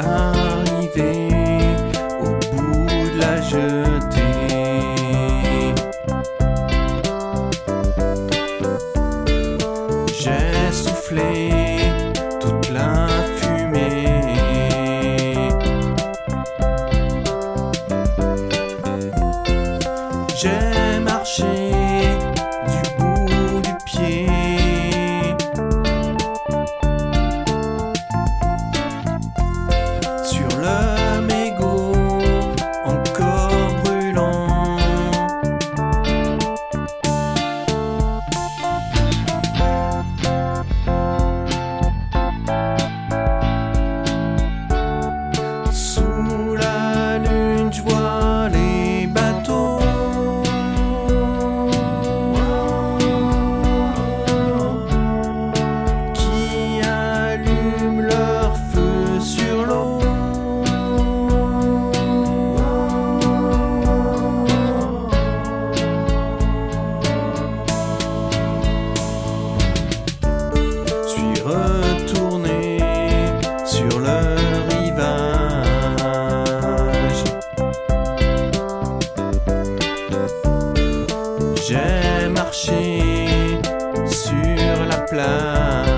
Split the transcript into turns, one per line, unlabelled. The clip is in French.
arriver au bout de la jetée. J'ai soufflé toute la fumée. J'ai J'ai marché sur la plage.